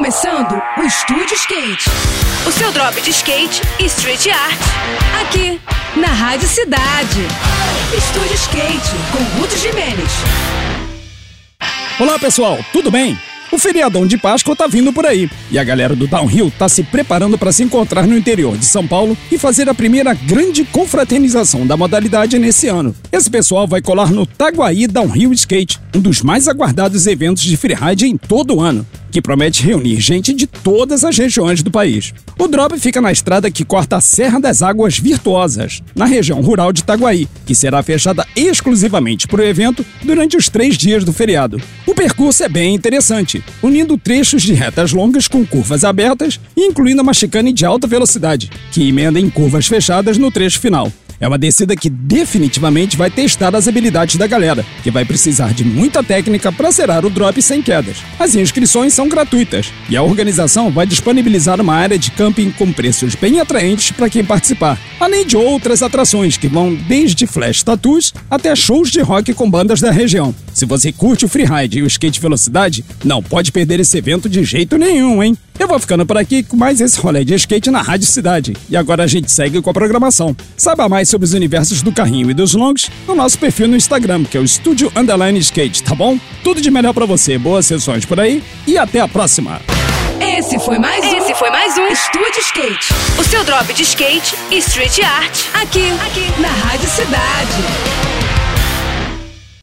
começando o Estúdio Skate. O seu drop de skate e street art. Aqui, na Rádio Cidade. Estúdio Skate, com Ruth Jimenez. Olá pessoal, tudo bem? O feriadão de Páscoa tá vindo por aí e a galera do Downhill tá se preparando para se encontrar no interior de São Paulo e fazer a primeira grande confraternização da modalidade nesse ano. Esse pessoal vai colar no Taguaí Downhill Skate, um dos mais aguardados eventos de freeride em todo o ano que promete reunir gente de todas as regiões do país. O drop fica na estrada que corta a Serra das Águas Virtuosas, na região rural de Itaguaí, que será fechada exclusivamente para o evento durante os três dias do feriado. O percurso é bem interessante, unindo trechos de retas longas com curvas abertas incluindo uma chicane de alta velocidade, que emenda em curvas fechadas no trecho final. É uma descida que definitivamente vai testar as habilidades da galera, que vai precisar de muita técnica para zerar o drop sem quedas. As inscrições são gratuitas e a organização vai disponibilizar uma área de camping com preços bem atraentes para quem participar, além de outras atrações que vão desde flash tattoos até shows de rock com bandas da região. Se você curte o freeride e o skate velocidade, não pode perder esse evento de jeito nenhum, hein? Eu vou ficando por aqui com mais esse rolê de skate na Rádio Cidade. E agora a gente segue com a programação. Saiba mais sobre os universos do carrinho e dos longs no nosso perfil no Instagram, que é o Estúdio Underline Skate, tá bom? Tudo de melhor para você, boas sessões por aí e até a próxima! Esse foi mais um. Esse foi mais um Estúdio Skate. O seu drop de skate e street art. Aqui, aqui, na Rádio Cidade.